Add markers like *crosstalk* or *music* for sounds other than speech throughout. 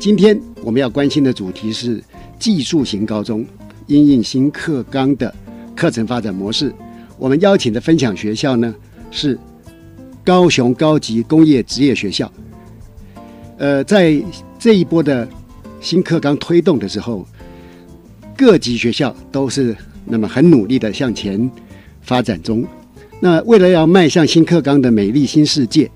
今天我们要关心的主题是技术型高中因应新课纲的课程发展模式。我们邀请的分享学校呢是高雄高级工业职业学校。呃，在这一波的新课纲推动的时候，各级学校都是那么很努力的向前发展中。那为了要迈向新课纲的美丽新世界，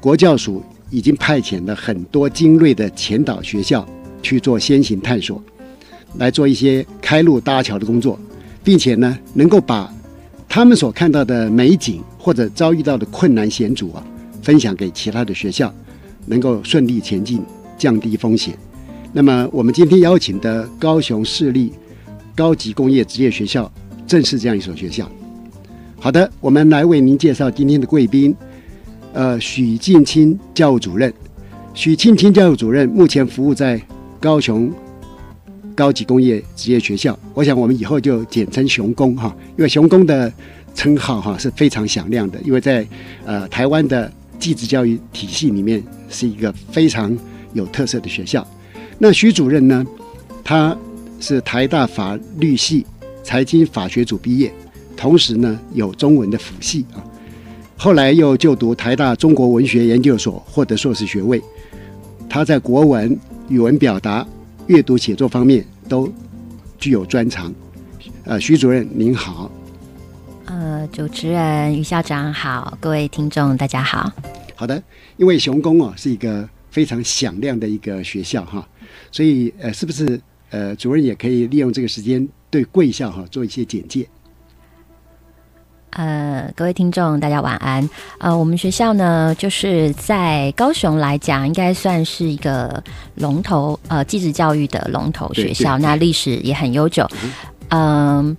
国教署已经派遣了很多精锐的前导学校去做先行探索，来做一些开路搭桥的工作，并且呢，能够把他们所看到的美景或者遭遇到的困难险阻啊，分享给其他的学校。能够顺利前进，降低风险。那么，我们今天邀请的高雄市立高级工业职业学校，正是这样一所学校。好的，我们来为您介绍今天的贵宾。呃，许敬清教务主任。许庆清教务主任目前服务在高雄高级工业职业学校。我想，我们以后就简称雄工哈，因为雄工的称号哈是非常响亮的，因为在呃台湾的。技职教育体系里面是一个非常有特色的学校。那徐主任呢？他是台大法律系财经法学组毕业，同时呢有中文的辅系啊。后来又就读台大中国文学研究所，获得硕士学位。他在国文、语文表达、阅读写作方面都具有专长。呃，徐主任您好。呃，主持人于校长好，各位听众大家好。好的，因为雄工哦是一个非常响亮的一个学校哈，所以呃，是不是呃主任也可以利用这个时间对贵校哈做一些简介？呃，各位听众大家晚安。呃，我们学校呢就是在高雄来讲，应该算是一个龙头呃技职教育的龙头学校，那历史也很悠久。嗯，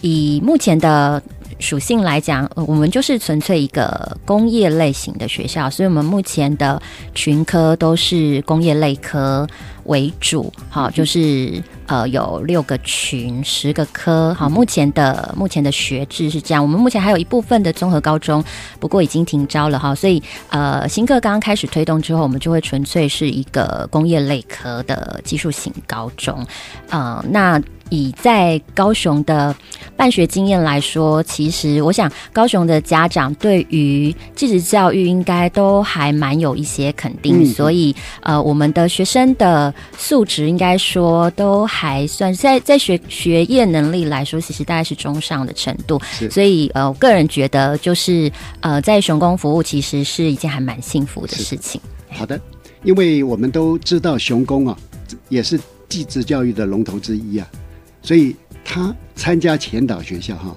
以目前的。属性来讲，我们就是纯粹一个工业类型的学校，所以我们目前的群科都是工业类科为主。好，就是呃有六个群，十个科。好，目前的目前的学制是这样。我们目前还有一部分的综合高中，不过已经停招了哈。所以呃新课刚刚开始推动之后，我们就会纯粹是一个工业类科的技术型高中。呃，那。以在高雄的办学经验来说，其实我想高雄的家长对于继职教育应该都还蛮有一些肯定，所以呃，我们的学生的素质应该说都还算在在学学业能力来说，其实大概是中上的程度。所以呃，我个人觉得就是呃，在雄工服务其实是一件还蛮幸福的事情。好的，因为我们都知道雄工啊，也是继职教育的龙头之一啊。所以他参加前导学校哈，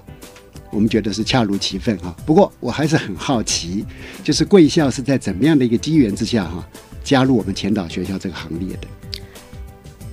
我们觉得是恰如其分哈。不过我还是很好奇，就是贵校是在怎么样的一个机缘之下哈，加入我们前导学校这个行列的？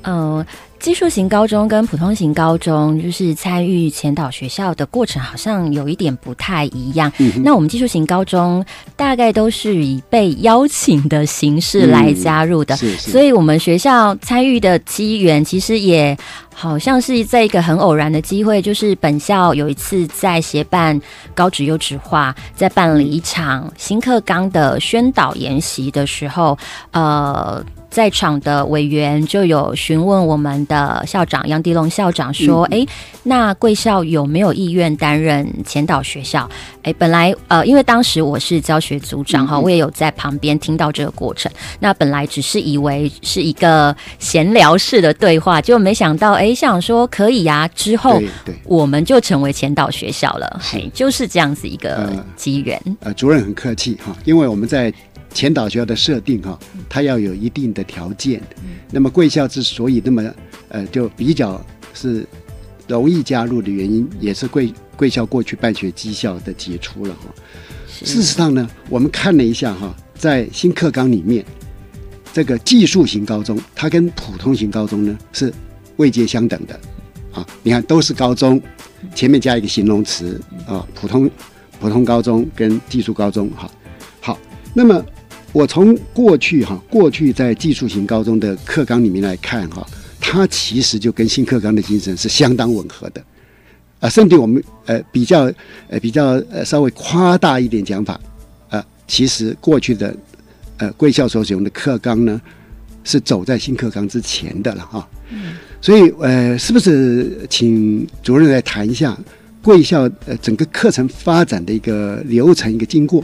呃，技术型高中跟普通型高中，就是参与前导学校的过程，好像有一点不太一样。那我们技术型高中大概都是以被邀请的形式来加入的，所以我们学校参与的机缘其实也好像是在一个很偶然的机会，就是本校有一次在协办高职优质化，在办理一场新课纲的宣导研习的时候，呃。在场的委员就有询问我们的校长杨迪龙校长说：“哎，那贵校有没有意愿担任前导学校？”哎，本来呃，因为当时我是教学组长哈，我也有在旁边听到这个过程。那本来只是以为是一个闲聊式的对话，就没想到哎，校长说可以呀。之后我们就成为前导学校了，嘿，就是这样子一个机缘。呃，主任很客气哈，因为我们在。前导学校的设定哈，它要有一定的条件。那么贵校之所以那么呃，就比较是容易加入的原因，也是贵贵校过去办学绩效的杰出了哈。事实上呢，我们看了一下哈，在新课纲里面，这个技术型高中，它跟普通型高中呢是位阶相等的啊。你看，都是高中，前面加一个形容词啊，普通普通高中跟技术高中哈。好，那么。我从过去哈，过去在技术型高中的课纲里面来看哈，它其实就跟新课纲的精神是相当吻合的，啊，甚至我们呃比较呃比较呃稍微夸大一点讲法，啊，其实过去的呃贵校所使用的课纲呢，是走在新课纲之前的了哈。嗯。所以呃，是不是请主任来谈一下贵校呃整个课程发展的一个流程一个经过？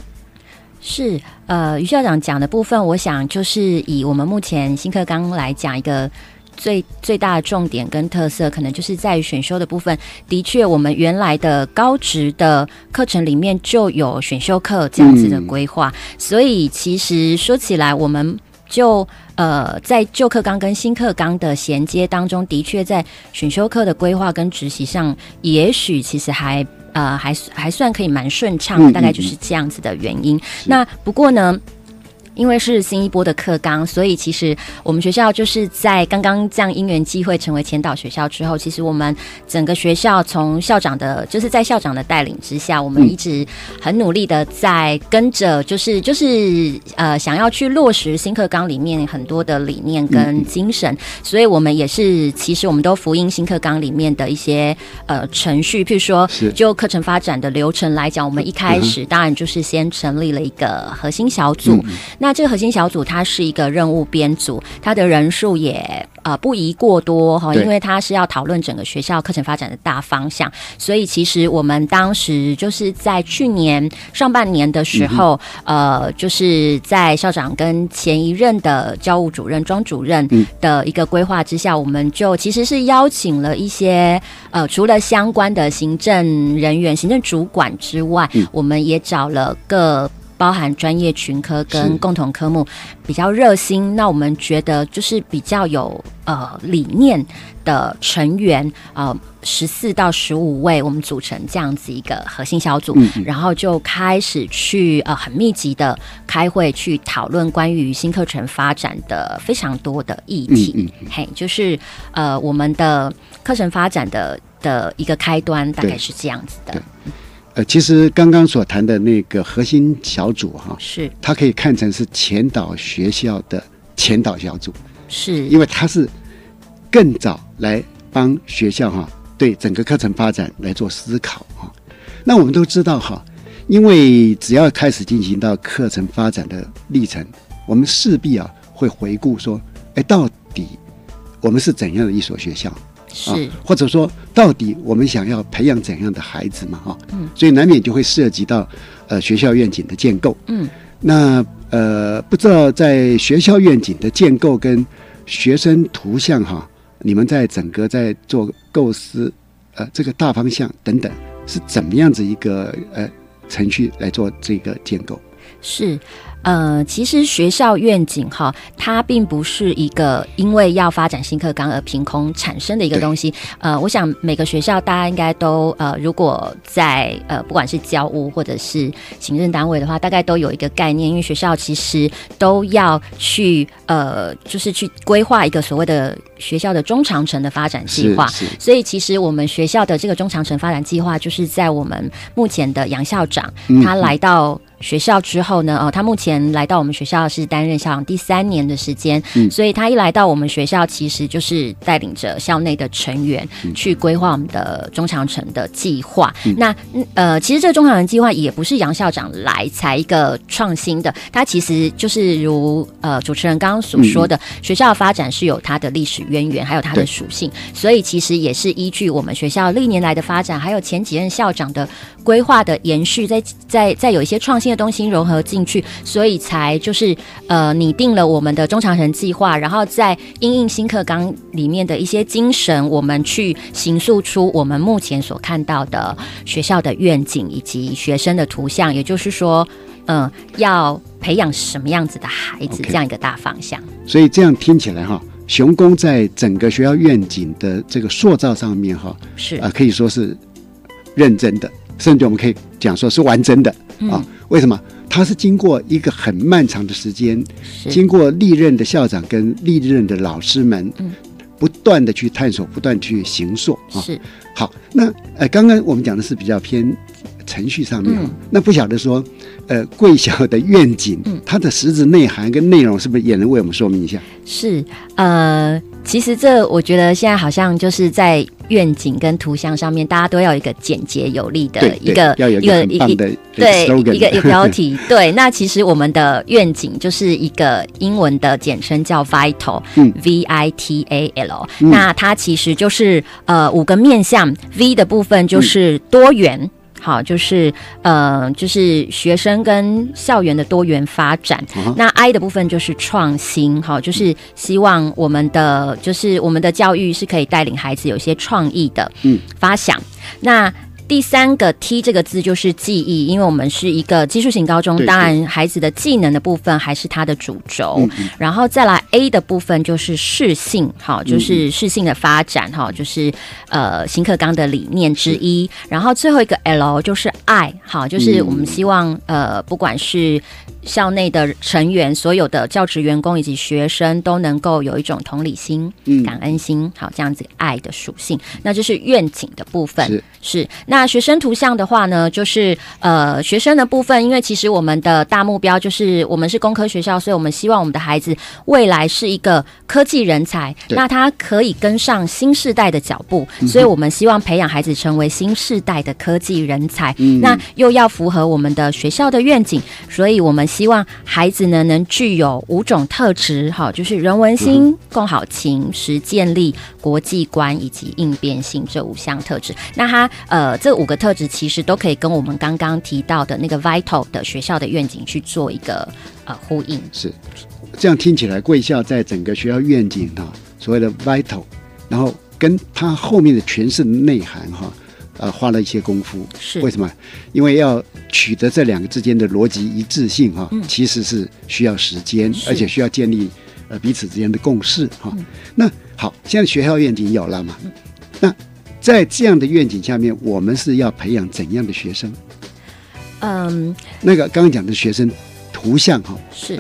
是，呃，于校长讲的部分，我想就是以我们目前新课纲来讲，一个最最大的重点跟特色，可能就是在于选修的部分。的确，我们原来的高职的课程里面就有选修课这样子的规划，所以其实说起来，我们就呃在旧课纲跟新课纲的衔接当中，的确在选修课的规划跟执行上，也许其实还。呃，还还算可以蛮顺畅的，大概就是这样子的原因。那不过呢？因为是新一波的课纲，所以其实我们学校就是在刚刚这样因缘机会成为前导学校之后，其实我们整个学校从校长的，就是在校长的带领之下，我们一直很努力的在跟着，就是就是呃，想要去落实新课纲里面很多的理念跟精神，所以我们也是其实我们都福音新课纲里面的一些呃程序，譬如说就课程发展的流程来讲，我们一开始当然就是先成立了一个核心小组，那。那这个核心小组它是一个任务编组，它的人数也呃不宜过多哈，因为它是要讨论整个学校课程发展的大方向。所以其实我们当时就是在去年上半年的时候，呃，就是在校长跟前一任的教务主任庄主任的一个规划之下，我们就其实是邀请了一些呃除了相关的行政人员、行政主管之外，我们也找了各。包含专业群科跟共同科目比较热心，那我们觉得就是比较有呃理念的成员呃十四到十五位，我们组成这样子一个核心小组，然后就开始去呃很密集的开会去讨论关于新课程发展的非常多的议题，嘿，就是呃我们的课程发展的的一个开端，大概是这样子的。呃，其实刚刚所谈的那个核心小组哈，是它可以看成是前导学校的前导小组，是因为它是更早来帮学校哈对整个课程发展来做思考哈。那我们都知道哈，因为只要开始进行到课程发展的历程，我们势必啊会回顾说，哎，到底我们是怎样的一所学校？是，或者说，到底我们想要培养怎样的孩子嘛？哈，嗯，所以难免就会涉及到，呃，学校愿景的建构。嗯，那呃，不知道在学校愿景的建构跟学生图像哈，你们在整个在做构思，呃，这个大方向等等，是怎么样子一个呃程序来做这个建构？是。呃，其实学校愿景哈，它并不是一个因为要发展新课纲而凭空产生的一个东西。呃，我想每个学校大家应该都呃，如果在呃不管是教务或者是行政单位的话，大概都有一个概念，因为学校其实都要去呃，就是去规划一个所谓的学校的中长程的发展计划。所以其实我们学校的这个中长程发展计划，就是在我们目前的杨校长他来到。学校之后呢？哦，他目前来到我们学校是担任校长第三年的时间，所以他一来到我们学校，其实就是带领着校内的成员去规划我们的中长程的计划。那呃，其实这个中长程计划也不是杨校长来才一个创新的，他其实就是如呃主持人刚刚所说的，学校的发展是有它的历史渊源，还有它的属性，所以其实也是依据我们学校历年来的发展，还有前几任校长的规划的延续，在在在有一些创新。的东西融合进去，所以才就是呃拟定了我们的中长程计划，然后在应应新课纲里面的一些精神，我们去形塑出我们目前所看到的学校的愿景以及学生的图像，也就是说，嗯，要培养什么样子的孩子这样一个大方向。所以这样听起来哈，雄工在整个学校愿景的这个塑造上面哈，是。啊，可以说是认真的，甚至我们可以讲说是完整的啊。为什么？它是经过一个很漫长的时间，经过历任的校长跟历任的老师们，不断的去探索，不断去行塑啊。是好，那呃，刚刚我们讲的是比较偏程序上面，那不晓得说，呃，贵校的愿景，它的实质内涵跟内容是不是也能为我们说明一下？是，呃。其实这我觉得现在好像就是在愿景跟图像上面，大家都要一个简洁有力的一个一个一个对一个一个 *laughs* 标题。对，那其实我们的愿景就是一个英文的简称叫 Vital，V I T A L。那它其实就是呃五个面向，V 的部分就是多元。好，就是呃，就是学生跟校园的多元发展。那 I 的部分就是创新，好，就是希望我们的就是我们的教育是可以带领孩子有一些创意的嗯发想。那第三个 T 这个字就是记忆，因为我们是一个技术型高中，当然孩子的技能的部分还是它的主轴。然后再来 A 的部分就是适性，好，就是适性的发展，哈，就是呃新课纲的理念之一。然后最后一个 L 就是爱，好，就是我们希望呃不管是校内的成员、所有的教职员工以及学生都能够有一种同理心、感恩心，好，这样子爱的属性。那就是愿景的部分。是。那。那学生图像的话呢，就是呃学生的部分，因为其实我们的大目标就是我们是工科学校，所以我们希望我们的孩子未来是一个科技人才，那他可以跟上新时代的脚步，所以我们希望培养孩子成为新时代的科技人才。那又要符合我们的学校的愿景，所以我们希望孩子呢能具有五种特质，哈，就是人文心、共好情、实践力、国际观以及应变性这五项特质。那他呃这。五个特质其实都可以跟我们刚刚提到的那个 vital 的学校的愿景去做一个呃呼应。是这样听起来，贵校在整个学校愿景哈，所谓的 vital，然后跟它后面的诠释内涵哈，呃，花了一些功夫。是为什么？因为要取得这两个之间的逻辑一致性哈，其实是需要时间，而且需要建立呃彼此之间的共识哈。那好，现在学校愿景有了嘛？那在这样的愿景下面，我们是要培养怎样的学生？嗯，那个刚刚讲的学生图像哈，是，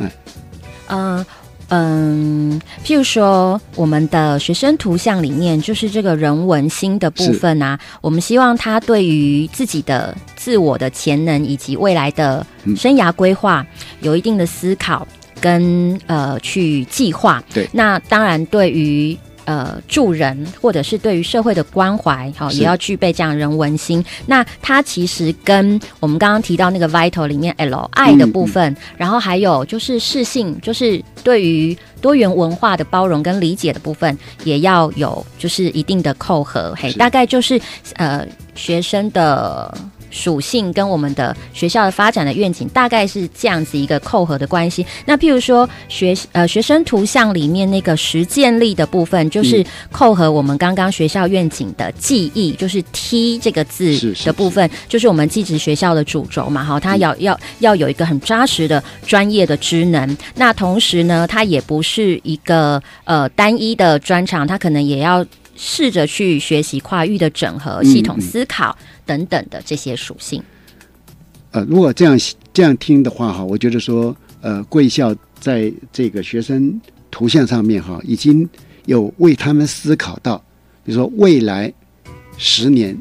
嗯嗯，譬如说我们的学生图像里面，就是这个人文心的部分啊，我们希望他对于自己的自我的潜能以及未来的生涯规划有一定的思考跟呃去计划。对，那当然对于。呃，助人或者是对于社会的关怀，好，也要具备这样人文心。那它其实跟我们刚刚提到那个 vital 里面 L 爱的部分，然后还有就是适性，就是对于多元文化的包容跟理解的部分，也要有就是一定的扣合。嘿，大概就是呃学生的属性跟我们的学校的发展的愿景大概是这样子一个扣合的关系。那譬如说学呃学生图像里面那个实践力的部分，就是扣合我们刚刚学校愿景的记忆，就是 T 这个字的部分，就是我们寄职学校的主轴嘛，哈，它要要要有一个很扎实的专业的职能。那同时呢，它也不是一个呃单一的专长，它可能也要试着去学习跨域的整合、系统思考等等的这些属性。呃，如果这样这样听的话哈，我觉得说，呃，贵校在这个学生图像上面哈，已经有为他们思考到，比如说未来十年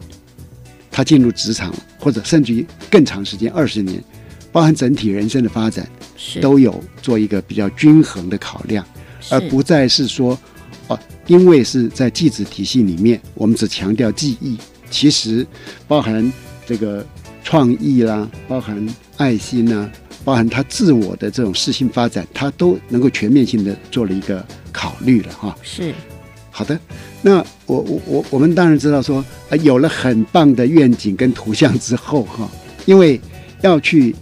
他进入职场，或者甚至于更长时间二十年，包含整体人生的发展，都有做一个比较均衡的考量，而不再是说，哦，因为是在记子体系里面，我们只强调记忆，其实包含这个。创意啦，包含爱心呐，包含他自我的这种适性发展，他都能够全面性的做了一个考虑了哈。是，好的。那我我我我们当然知道说，呃，有了很棒的愿景跟图像之后哈，因为要去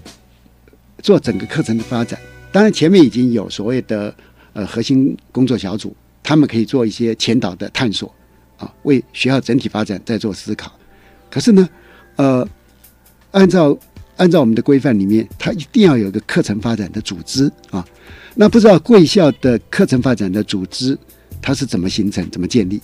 做整个课程的发展，当然前面已经有所谓的呃核心工作小组，他们可以做一些前导的探索啊，为学校整体发展在做思考。可是呢，呃。按照按照我们的规范里面，它一定要有一个课程发展的组织啊。那不知道贵校的课程发展的组织它是怎么形成、怎么建立？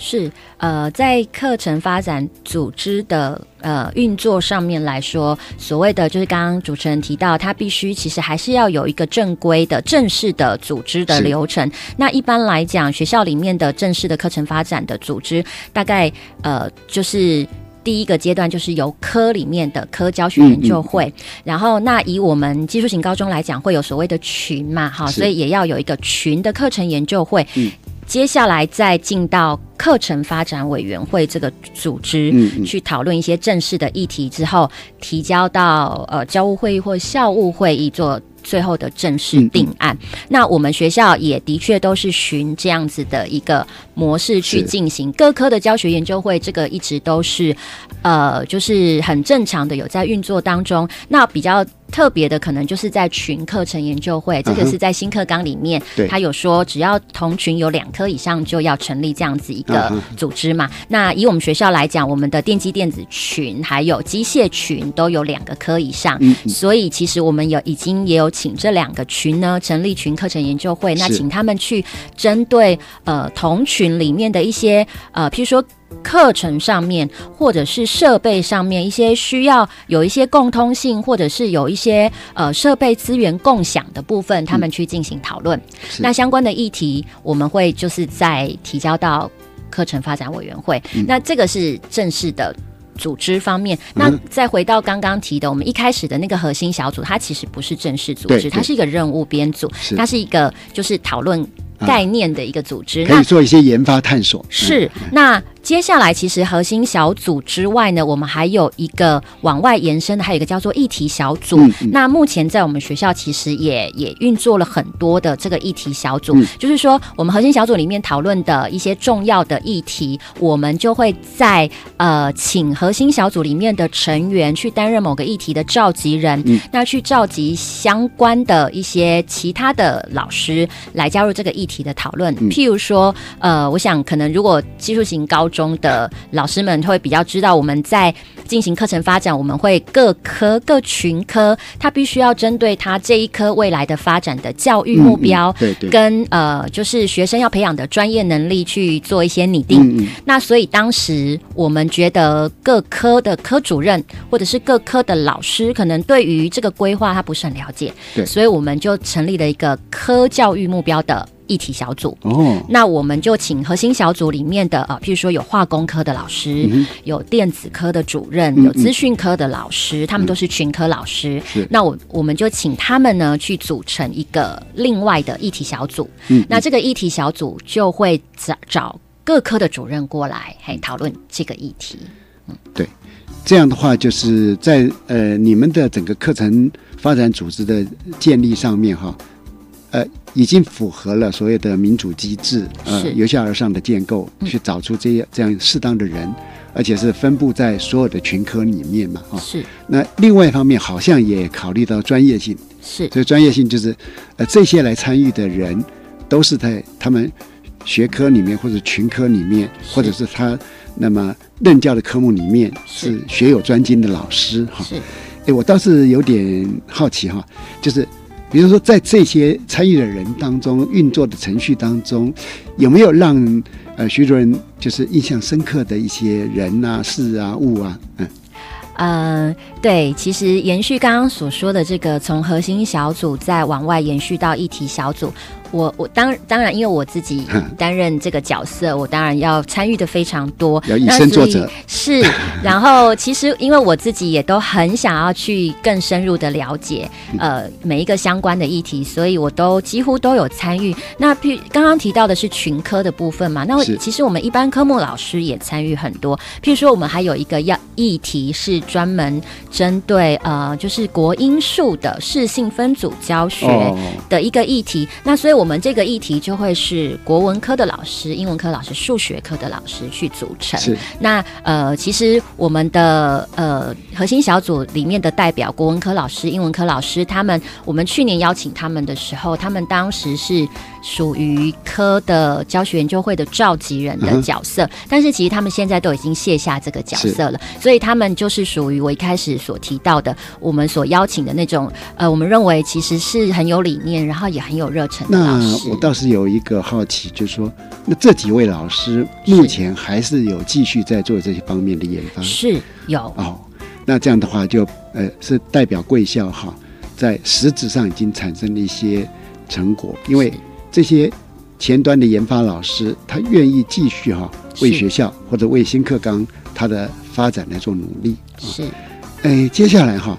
是呃，在课程发展组织的呃运作上面来说，所谓的就是刚刚主持人提到，它必须其实还是要有一个正规的、正式的组织的流程。那一般来讲，学校里面的正式的课程发展的组织，大概呃就是。第一个阶段就是由科里面的科教学研究会，然后那以我们技术型高中来讲，会有所谓的群嘛，哈，所以也要有一个群的课程研究会。接下来再进到课程发展委员会这个组织去讨论一些正式的议题之后，提交到呃教务会议或校务会议做。最后的正式定案，那我们学校也的确都是循这样子的一个模式去进行。各科的教学研究会，这个一直都是呃，就是很正常的有在运作当中。那比较。特别的可能就是在群课程研究会，这个是在新课纲里面，他有说只要同群有两科以上就要成立这样子一个组织嘛。那以我们学校来讲，我们的电机电子群还有机械群都有两个科以上，所以其实我们有已经也有请这两个群呢成立群课程研究会，那请他们去针对呃同群里面的一些呃，譬如说。课程上面，或者是设备上面一些需要有一些共通性，或者是有一些呃设备资源共享的部分，他们去进行讨论。那相关的议题，我们会就是在提交到课程发展委员会。那这个是正式的组织方面。那再回到刚刚提的，我们一开始的那个核心小组，它其实不是正式组织，它是一个任务编组，它是一个就是讨论概念的一个组织，可以做一些研发探索。是那。接下来，其实核心小组之外呢，我们还有一个往外延伸的，还有一个叫做议题小组。那目前在我们学校，其实也也运作了很多的这个议题小组。就是说，我们核心小组里面讨论的一些重要的议题，我们就会在呃请核心小组里面的成员去担任某个议题的召集人，那去召集相关的一些其他的老师来加入这个议题的讨论。譬如说，呃，我想可能如果技术型高中的老师们会比较知道，我们在进行课程发展，我们会各科各群科，他必须要针对他这一科未来的发展的教育目标，对对，跟呃就是学生要培养的专业能力去做一些拟定。那所以当时我们觉得各科的科主任或者是各科的老师，可能对于这个规划他不是很了解，对，所以我们就成立了一个科教育目标的。议题小组哦，那我们就请核心小组里面的啊，譬如说有化工科的老师，有电子科的主任，有资讯科的老师，他们都是群科老师。那我我们就请他们呢去组成一个另外的议题小组。嗯，那这个议题小组就会找找各科的主任过来，嘿，讨论这个议题。嗯，对，这样的话就是在呃你们的整个课程发展组织的建立上面哈。呃，已经符合了所谓的民主机制，呃，由下而上的建构，去找出这样这样适当的人，而且是分布在所有的群科里面嘛，哈。是。那另外一方面，好像也考虑到专业性，是。所以专业性就是，呃，这些来参与的人都是在他们学科里面或者群科里面，或者是他那么任教的科目里面是。是学有专精的老师哈。是。哎，我倒是有点好奇哈，就是比如说在这些参与的人当中，运作的程序当中，有没有让呃徐主任就是印象深刻的一些人啊、事啊、物啊？嗯，嗯，对，其实延续刚刚所说的这个，从核心小组再往外延续到议题小组，我我当当然，因为我自己担任这个角色，我当然要参与的非常多，要以那所以身作则。是，然后其实因为我自己也都很想要去更深入的了解，呃，每一个相关的议题，所以我都几乎都有参与。那譬如刚刚提到的是群科的部分嘛，那其实我们一般科目老师也参与很多，譬如说我们还有一个要议题是专门针对呃，就是国英数的适性分组教学。哦，的一个议题，那所以我们这个议题就会是国文科的老师、英文科老师、数学科的老师去组成。是。那呃，其实我们的呃核心小组里面的代表，国文科老师、英文科老师，他们我们去年邀请他们的时候，他们当时是属于科的教学研究会的召集人的角色，但是其实他们现在都已经卸下这个角色了，所以他们就是属于我一开始所提到的，我们所邀请的那种呃，我们认为其实是很有理念，然后也很有热忱的老那。我倒是有一个好奇，就是说，那这几位老师目前还是有继续在做这些方面的研发是有哦。那这样的话就，呃是代表贵校哈，在实质上已经产生了一些成果，因为这些前端的研发老师，他愿意继续哈为学校或者为新课纲它的发展来做努力。是哎，接下来哈，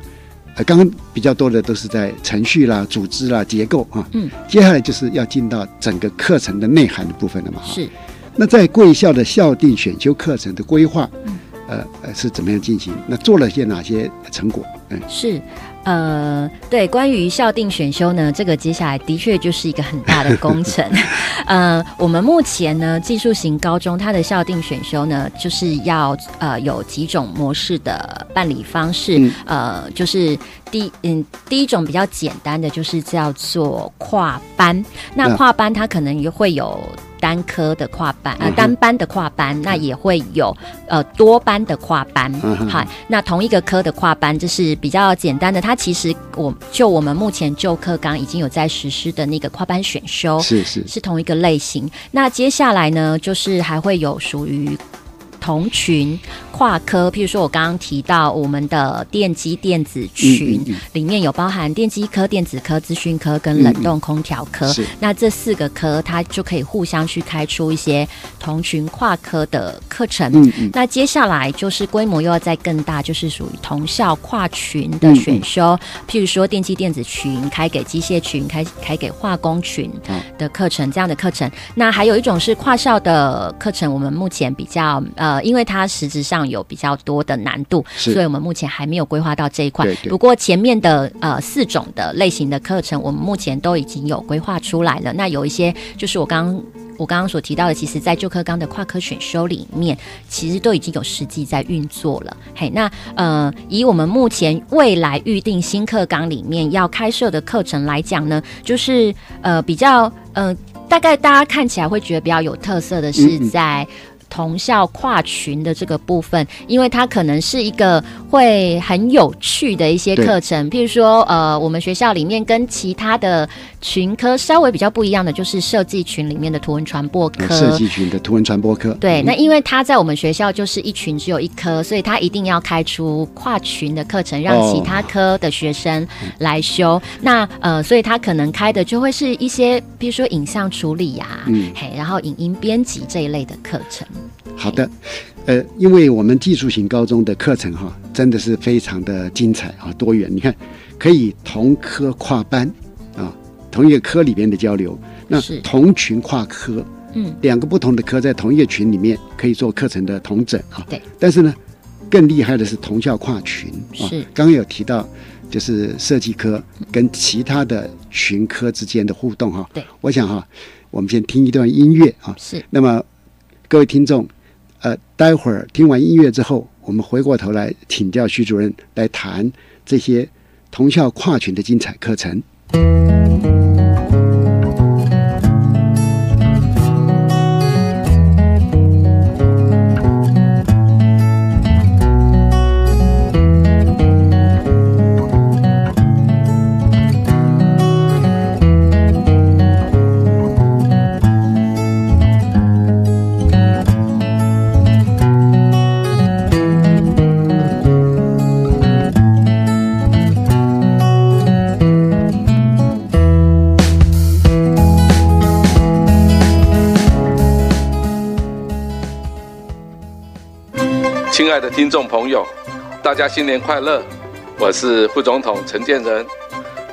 呃，刚刚比较多的都是在程序啦、组织啦、结构啊，嗯，接下来就是要进到整个课程的内涵的部分了嘛。哈。是那在贵校的校定选修课程的规划，嗯呃呃是怎么样进行？那做了些哪些成果？嗯，是。呃，对，关于校定选修呢，这个接下来的确就是一个很大的工程。*laughs* 呃，我们目前呢，技术型高中它的校定选修呢，就是要呃有几种模式的办理方式。嗯呃，就是第嗯第一种比较简单的，就是叫做跨班。那那跨班它可能也会有。单科的跨班，呃，单班的跨班，那也会有呃多班的跨班，嗯好，那同一个科的跨班，这是比较简单的。它其实我就我们目前旧课纲已经有在实施的那个跨班选修，是是是同一个类型。那接下来呢，就是还会有属于同群跨科，譬如说我刚刚提到我们的电机电子群。嗯嗯里面有包含电机科、电子科、资讯科跟冷冻空调科。是那这四个科，它就可以互相去开出一些同群跨科的课程。嗯嗯那接下来就是规模又要再更大，就是属于同校跨群的选修，譬如说电机电子群开给机械群，开开给化工群的课程，这样的课程。那还有一种是跨校的课程，我们目前比较呃，因为它实质上有比较多的难度，所以我们目前还没有规划到这一块对。对不过前面的呃四种的类型的课程，我们目前都已经有规划出来了。那有一些就是我刚刚。我刚刚所提到的，其实在旧课纲的跨科选修里面，其实都已经有实际在运作了。嘿，那呃，以我们目前未来预定新课纲里面要开设的课程来讲呢，就是呃比较呃，大概大家看起来会觉得比较有特色的嗯是嗯在。同校跨群的这个部分，因为它可能是一个会很有趣的一些课程，譬如说，呃，我们学校里面跟其他的群科稍微比较不一样的，就是设计群里面的图文传播科。呃设计群的图文传播科。对，嗯那因为它在我们学校就是一群只有一科，所以它一定要开出跨群的课程，让哦其他科的学生来修。那呃，所以它可能开的就会是一些，比如说影像处理呀、嗯嘿，然后影音编辑这一类的课程。好的，呃，因为我们技术型高中的课程哈，真的是非常的精彩啊，多元。你看，可以同科跨班啊，同一个科里边的交流，那是同群跨科，嗯，两个不同的科在同一个群里面可以做课程的同整啊。对。但是呢，更厉害的是同校跨群啊。是刚刚有提到，就是设计科跟其他的群科之间的互动哈。对。我想哈，我们先听一段音乐啊。是那么各位听众，呃，待会儿听完音乐之后，我们回过头来请教徐主任来谈这些同校跨群的精彩课程。的听众朋友，大家新年快乐！我是副总统陈建仁。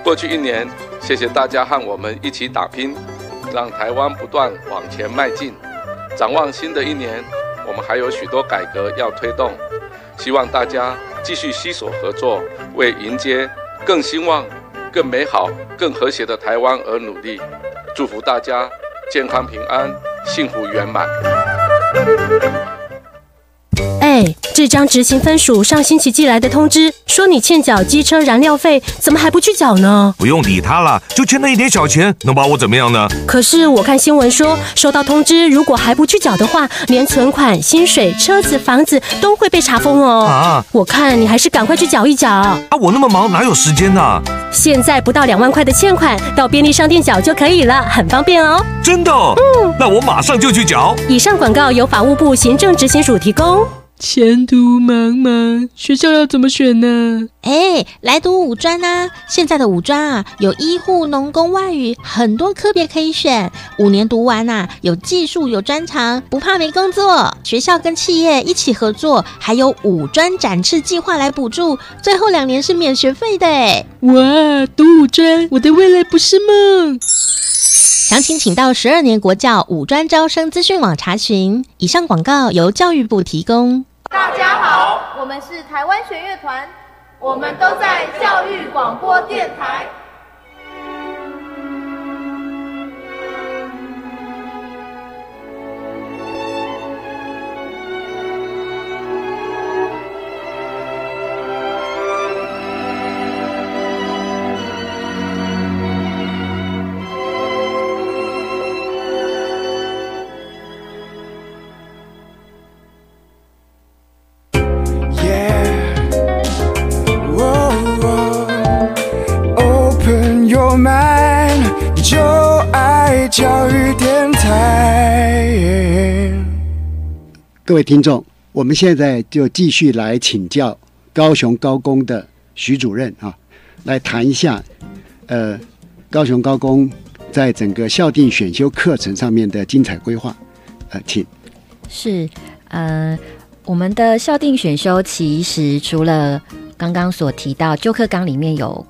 过去一年，谢谢大家和我们一起打拼，让台湾不断往前迈进。展望新的一年，我们还有许多改革要推动，希望大家继续携手合作，为迎接更兴旺、更美好、更和谐的台湾而努力。祝福大家健康平安、幸福圆满。哎，这张执行分署上星期寄来的通知，说你欠缴机车燃料费，怎么还不去缴呢？不用理他了，就欠那一点小钱，能把我怎么样呢？可是我看新闻说，收到通知，如果还不去缴的话，连存款、薪水、车子、房子都会被查封哦。啊！我看你还是赶快去缴一缴。啊，我那么忙，哪有时间呢？现在不到两万块的欠款，到便利商店缴就可以了，很方便哦。真的？嗯，那我马上就去缴。以上广告由法务部行政执行署提供。前途茫茫，学校要怎么选呢？哎，来读五专啊！现在的五专啊，有医护、农工、外语，很多科别可以选。五年读完呐，有技术、有专长，不怕没工作。学校跟企业一起合作，还有五专展翅计划来补助。最后两年是免学费的哎！哇，读五专，我的未来不是梦。详情请到十二年国教五专招生资讯网查询。以上广告由教育部提供。大家好，我们是台湾学乐团，我们都在教育广播电台。各位听众，我们现在就继续来请教高雄高工的徐主任啊，来谈一下，呃，高雄高工在整个校定选修课程上面的精彩规划，呃，请。是，呃，我们的校定选修其实除了刚刚所提到旧课纲里面有。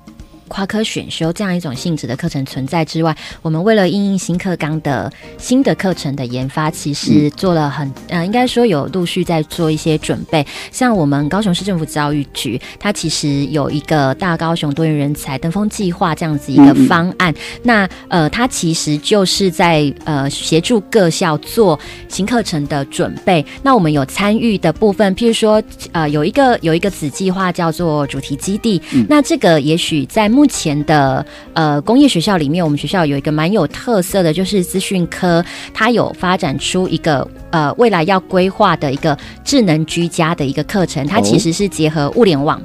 跨科选修这样一种性质的课程存在之外，我们为了应应新课纲的新的课程的研发，其实做了很呃，应该说有陆续在做一些准备。像我们高雄市政府教育局，它其实有一个大高雄多元人才登峰计划这样子一个方案。那呃，它其实就是在呃协助各校做新课程的准备。那我们有参与的部分，譬如说呃有一个有一个子计划叫做主题基地。那这个也许在目目前的呃工业学校里面，我们学校有一个蛮有特色的，就是资讯科，它有发展出一个呃未来要规划的一个智能居家的一个课程，它其实是结合物联网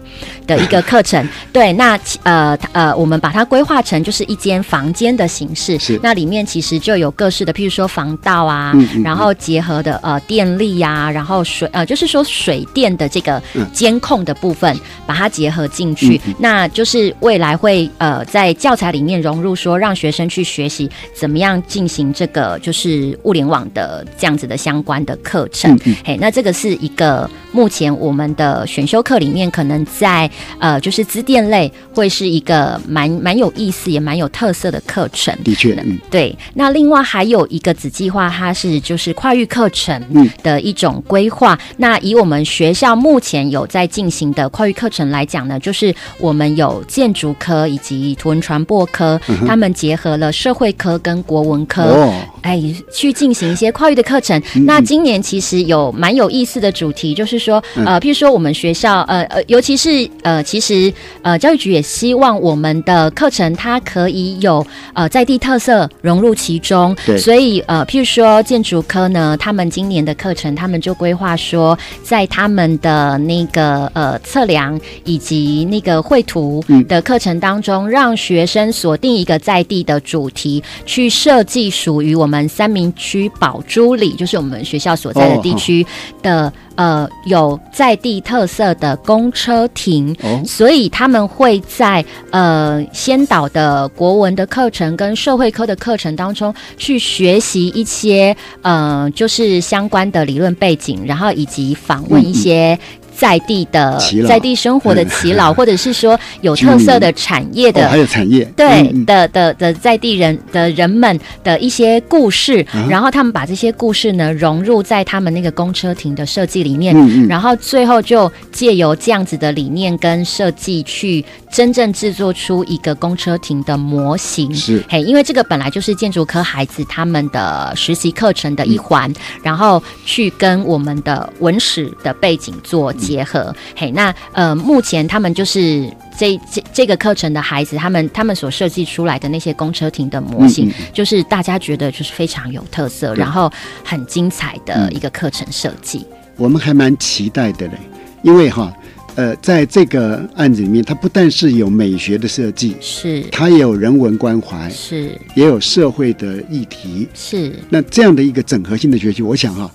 的一个课程。*laughs* 对，那呃呃，我们把它规划成就是一间房间的形式，是。那里面其实就有各式的，譬如说防盗啊，然后结合的呃电力呀，然后水呃就是说水电的这个监控的部分，把它结合进去，那就是未来。会呃在教材里面融入说让学生去学习怎么样进行这个就是物联网的这样子的相关的课程，嘿，那这个是一个目前我们的选修课里面，可能在呃就是资电类会是一个蛮蛮有意思也蛮有特色的课程。的确，嗯，对。那另外还有一个子计划，它是就是跨域课程的一种规划。那以我们学校目前有在进行的跨域课程来讲呢，就是我们有建筑科以及图文传播科，他们结合了社会科跟国文科，哎，去进行一些跨域的课程。那今年其实有蛮有意思的主题，就是说，呃，譬如说我们学校，呃呃，尤其是呃，其实呃，教育局也希望我们的课程它可以有呃在地特色融入其中。对。所以呃，譬如说建筑科呢，他们今年的课程，他们就规划说，在他们的那个呃测量以及那个绘图的课程当中，让学生锁定一个在地的主题，去设计属于我们三明区宝珠里，就是我们学校所在的地区的。呃，有在地特色的公车亭，所以他们会在呃先导的国文的课程跟社会科的课程当中去学习一些呃，就是相关的理论背景，然后以及访问一些。在地的在地生活的耆老，*laughs* 或者是说有特色的产业的，还有产业。对的的的在地人的人们的一些故事，然后他们把这些故事呢融入在他们那个公车亭的设计里面，然后最后就借由这样子的理念跟设计去真正制作出一个公车亭的模型。是。嘿，因为这个本来就是建筑科孩子他们的实习课程的一环，然后去跟我们的文史的背景做。结合。嘿，那呃，目前他们就是这这这个课程的孩子，他们他们所设计出来的那些公车亭的模型，就是大家觉得就是非常有特色，然后很精彩的一个课程设计。我们还蛮期待的嘞，因为哈，呃，在这个案子里面，它不但是有美学的设计，是。它也有人文关怀，是。也有社会的议题，是。那这样的一个整合性的学习，我想哈，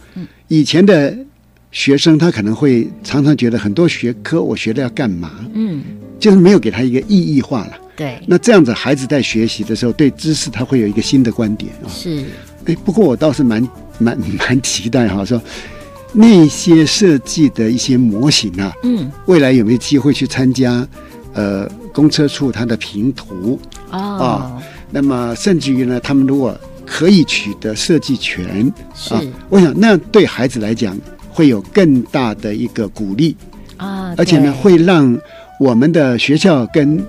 以前的。学生他可能会常常觉得很多学科我学了要干嘛？嗯，就是没有给他一个意义化了。对，那这样子孩子在学习的时候，对知识他会有一个新的观点啊。是，哎，不过我倒是蛮蛮 *laughs* 蛮期待哈，说那些设计的一些模型啊，嗯，未来有没有机会去参加呃公车处它的评图啊？那么甚至于呢，他们如果可以取得设计权，是，我想那对孩子来讲。会有更大的一个鼓励啊，而且呢，会让我们的学校跟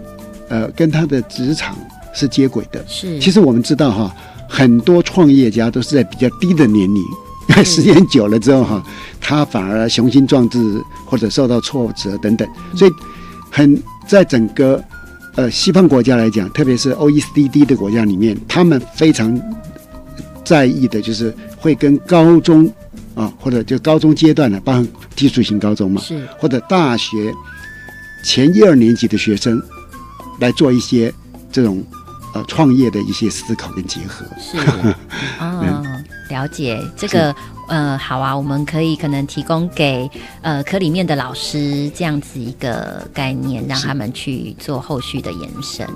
呃跟他的职场是接轨的。是，其实我们知道哈，很多创业家都是在比较低的年龄，因为 *laughs* 时间久了之后哈，他反而雄心壮志或者受到挫折等等，所以很在整个呃西方国家来讲，特别是 OECD 的国家里面，他们非常在意的就是会跟高中。啊，或者就高中阶段的，包括技术型高中嘛，是或者大学前一二年级的学生来做一些这种呃创业的一些思考跟结合。是啊，*laughs* 了解这个呃，好啊，我们可以可能提供给呃科里面的老师这样子一个概念，让他们去做后续的延伸。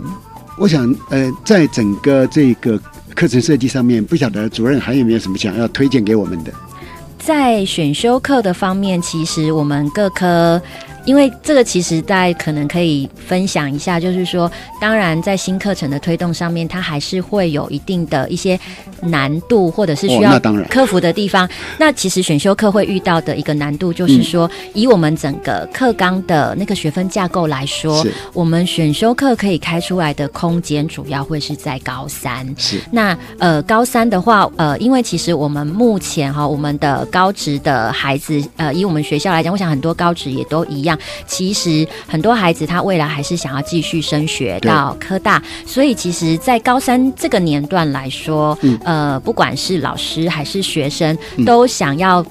我想呃，在整个这个课程设计上面，不晓得主任还有没有什么想要推荐给我们的？在选修课的方面，其实我们各科。因为这个其实大家可能可以分享一下，就是说，当然在新课程的推动上面，它还是会有一定的一些难度，或者是需要克服的地方。*laughs* 那其实选修课会遇到的一个难度，就是说，以我们整个课纲的那个学分架构来说，我们选修课可以开出来的空间，主要会是在高三。是那呃，高三的话，呃，因为其实我们目前哈，我们的高职的孩子，呃，以我们学校来讲，我想很多高职也都一样。其实很多孩子他未来还是想要继续升学到科大，所以其实，在高三这个年段来说，呃，不管是老师还是学生，都想要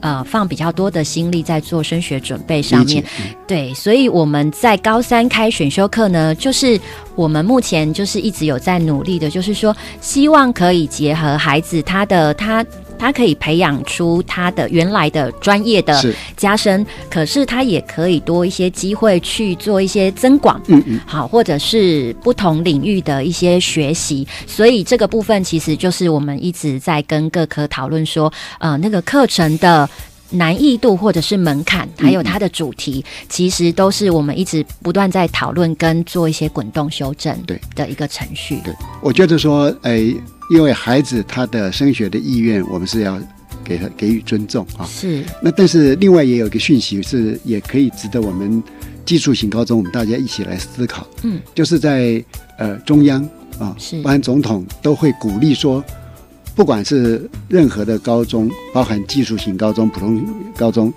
呃放比较多的心力在做升学准备上面。对，所以我们在高三开选修课呢，就是我们目前就是一直有在努力的，就是说希望可以结合孩子他的他。他可以培养出他的原来的专业的加深，可是他也可以多一些机会去做一些增广，嗯嗯，好，或者是不同领域的一些学习。所以这个部分其实就是我们一直在跟各科讨论说，呃，那个课程的。难易度或者是门槛，还有它的主题，其实都是我们一直不断在讨论跟做一些滚动修正对的一个程序。对，我觉得说，哎，因为孩子他的升学的意愿，我们是要给他给予尊重啊。是。那但是另外也有一个讯息是，也可以值得我们技术型高中我们大家一起来思考。嗯，就是在呃中央啊，是包含总统都会鼓励说。不管是任何的高中，包含技术型高中、普通高中，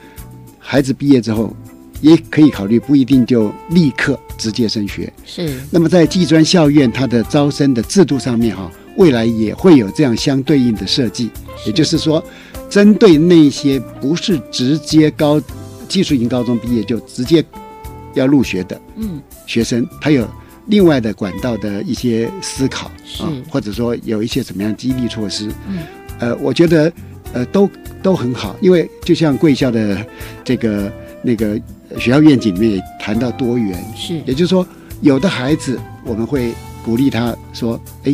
孩子毕业之后也可以考虑，不一定就立刻直接升学。是。那么在技专校院它的招生的制度上面，哈，未来也会有这样相对应的设计。也就是说，针对那些不是直接高技术型高中毕业就直接要入学的，嗯，学生，他有。另外的管道的一些思考啊，或者说有一些怎么样激励措施，嗯，呃，我觉得呃都都很好，因为就像贵校的这个那个学校愿景里面也谈到多元，是，也就是说有的孩子我们会鼓励他说，哎，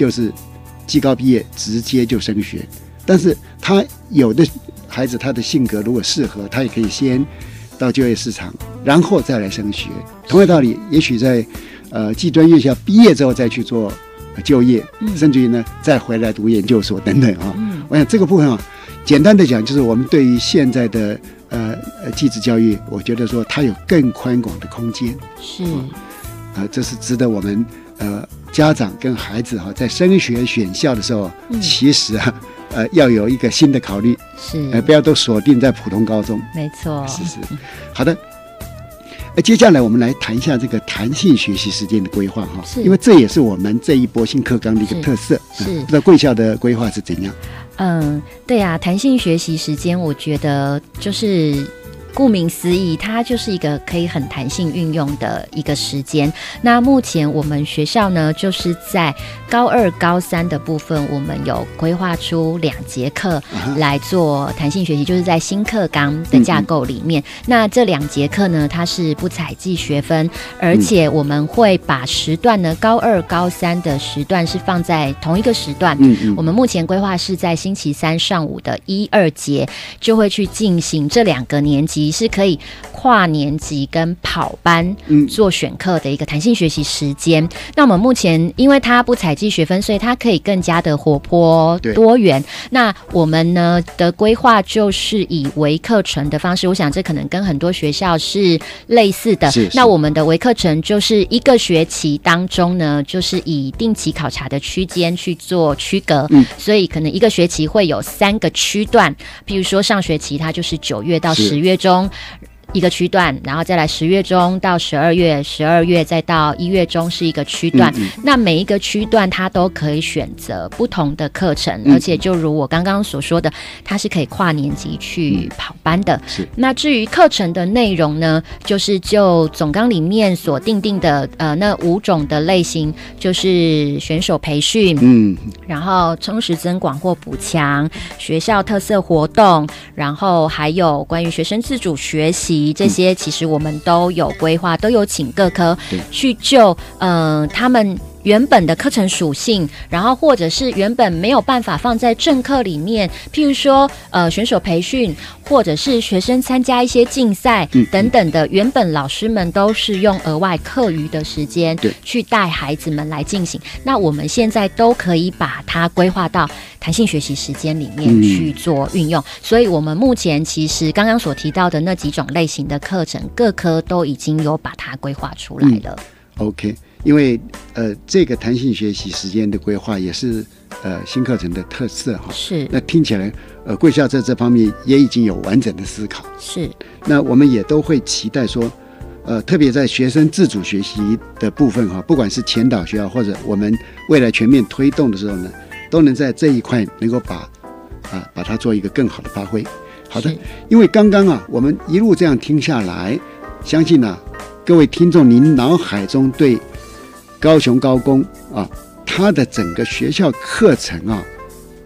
就是技高毕业直接就升学，但是他有的孩子他的性格如果适合，他也可以先到就业市场，然后再来升学。同样道理，也许在呃，技专院校毕业之后再去做就业，甚至于呢再回来读研究所等等啊。我想这个部分啊，简单的讲，就是我们对于现在的呃呃技职教育，我觉得说它有更宽广的空间。是，呃，这是值得我们呃家长跟孩子哈在升学选校的时候，其实啊呃要有一个新的考虑，是，呃不要都锁定在普通高中。没错，是是，好的。那接下来我们来谈一下这个弹性学习时间的规划哈，因为这也是我们这一波新课纲的一个特色。是，不知道贵校的规划是怎样？嗯，对呀，弹性学习时间，我觉得就是。顾名思义，它就是一个可以很弹性运用的一个时间。那目前我们学校呢，就是在高二、高三的部分，我们有规划出两节课来做弹性学习，就是在新课纲的架构里面。那这两节课呢，它是不采计学分，而且我们会把时段呢，高二、高三的时段是放在同一个时段。嗯嗯。我们目前规划是在星期三上午的一二节，就会去进行这两个年级。是可以跨年级跟跑班做选课的一个弹性学习时间。那我们目前因为它不采集学分，所以它可以更加的活泼多元。那我们呢的规划就是以微课程的方式，我想这可能跟很多学校是类似的。那我们的微课程就是一个学期当中呢，就是以定期考察的区间去做区隔。嗯，所以可能一个学期会有三个区段，比如说上学期它就是九月到十月中。中一个区段，然后再来十月中到十二月，十二月再到一月中是一个区段。那每一个区段它都可以选择不同的课程，而且就如我刚刚所说的，它是可以跨年级去跑班的。是。那至于课程的内容呢，就是就总纲里面所定定的呃那五种的类型，就是选手培训，嗯，然后充实增广或补强学校特色活动，然后还有关于学生自主学习。这些其实我们都有规划，都有请各科去就嗯他们。原本的课程属性，然后或者是原本没有办法放在正课里面，譬如说呃选手培训，或者是学生参加一些竞赛等等的，原本老师们都是用额外课余的时间去带孩子们来进行。那我们现在都可以把它规划到弹性学习时间里面去做运用。所以，我们目前其实刚刚所提到的那几种类型的课程，各科都已经有把它规划出来了。OK。因为呃，这个弹性学习时间的规划也是呃新课程的特色哈。是。那听起来呃贵校在这方面也已经有完整的思考。是。那我们也都会期待说，呃，特别在学生自主学习的部分哈，不管是前导学校或者我们未来全面推动的时候呢，都能在这一块能够把啊把它做一个更好的发挥。好的。因为刚刚啊，我们一路这样听下来，相信呢，各位听众您脑海中对高雄高工啊，它的整个学校课程啊，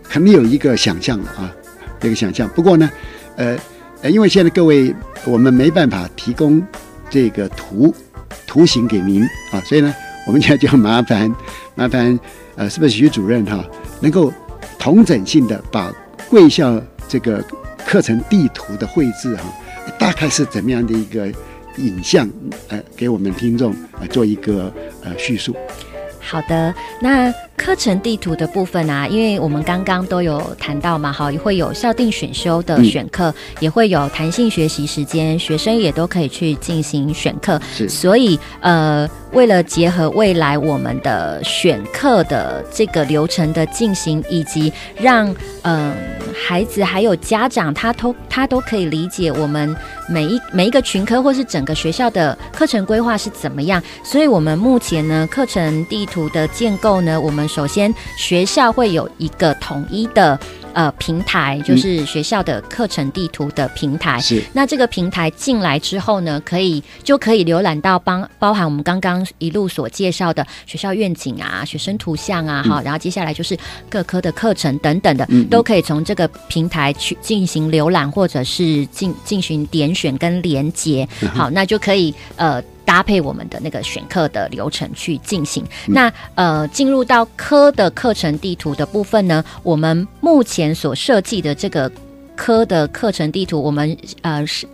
肯定有一个想象的啊，这个想象。不过呢，呃，因为现在各位我们没办法提供这个图图形给您啊，所以呢，我们现在就麻烦 *laughs* 麻烦呃，是不是徐主任哈，能够同整性的把贵校这个课程地图的绘制哈，大概是怎么样的一个影像？呃，给我们听众呃做一个呃叙述。好的，那。课程地图的部分啊，因为我们刚刚都有谈到嘛，哈，会有校定选修的选课，也会有弹性学习时间，学生也都可以去进行选课。所以呃，为了结合未来我们的选课的这个流程的进行，以及让嗯孩子还有家长他都他都可以理解我们每一每一个群科或是整个学校的课程规划是怎么样，所以我们目前呢课程地图的建构呢，我们首先，学校会有一个统一的呃平台，就是学校的课程地图的平台。是。那这个平台进来之后呢，可以就可以浏览到帮包含我们刚刚一路所介绍的学校愿景啊、学生图像啊，哈，然后接下来就是各科的课程等等的，都可以从这个平台去进行浏览，或者是进进行点选跟连接。好，那就可以呃。搭配我们的那个选课的流程去进行。那呃，进入到科的课程地图的部分呢，我们目前所设计的这个科的课程地图，我们呃是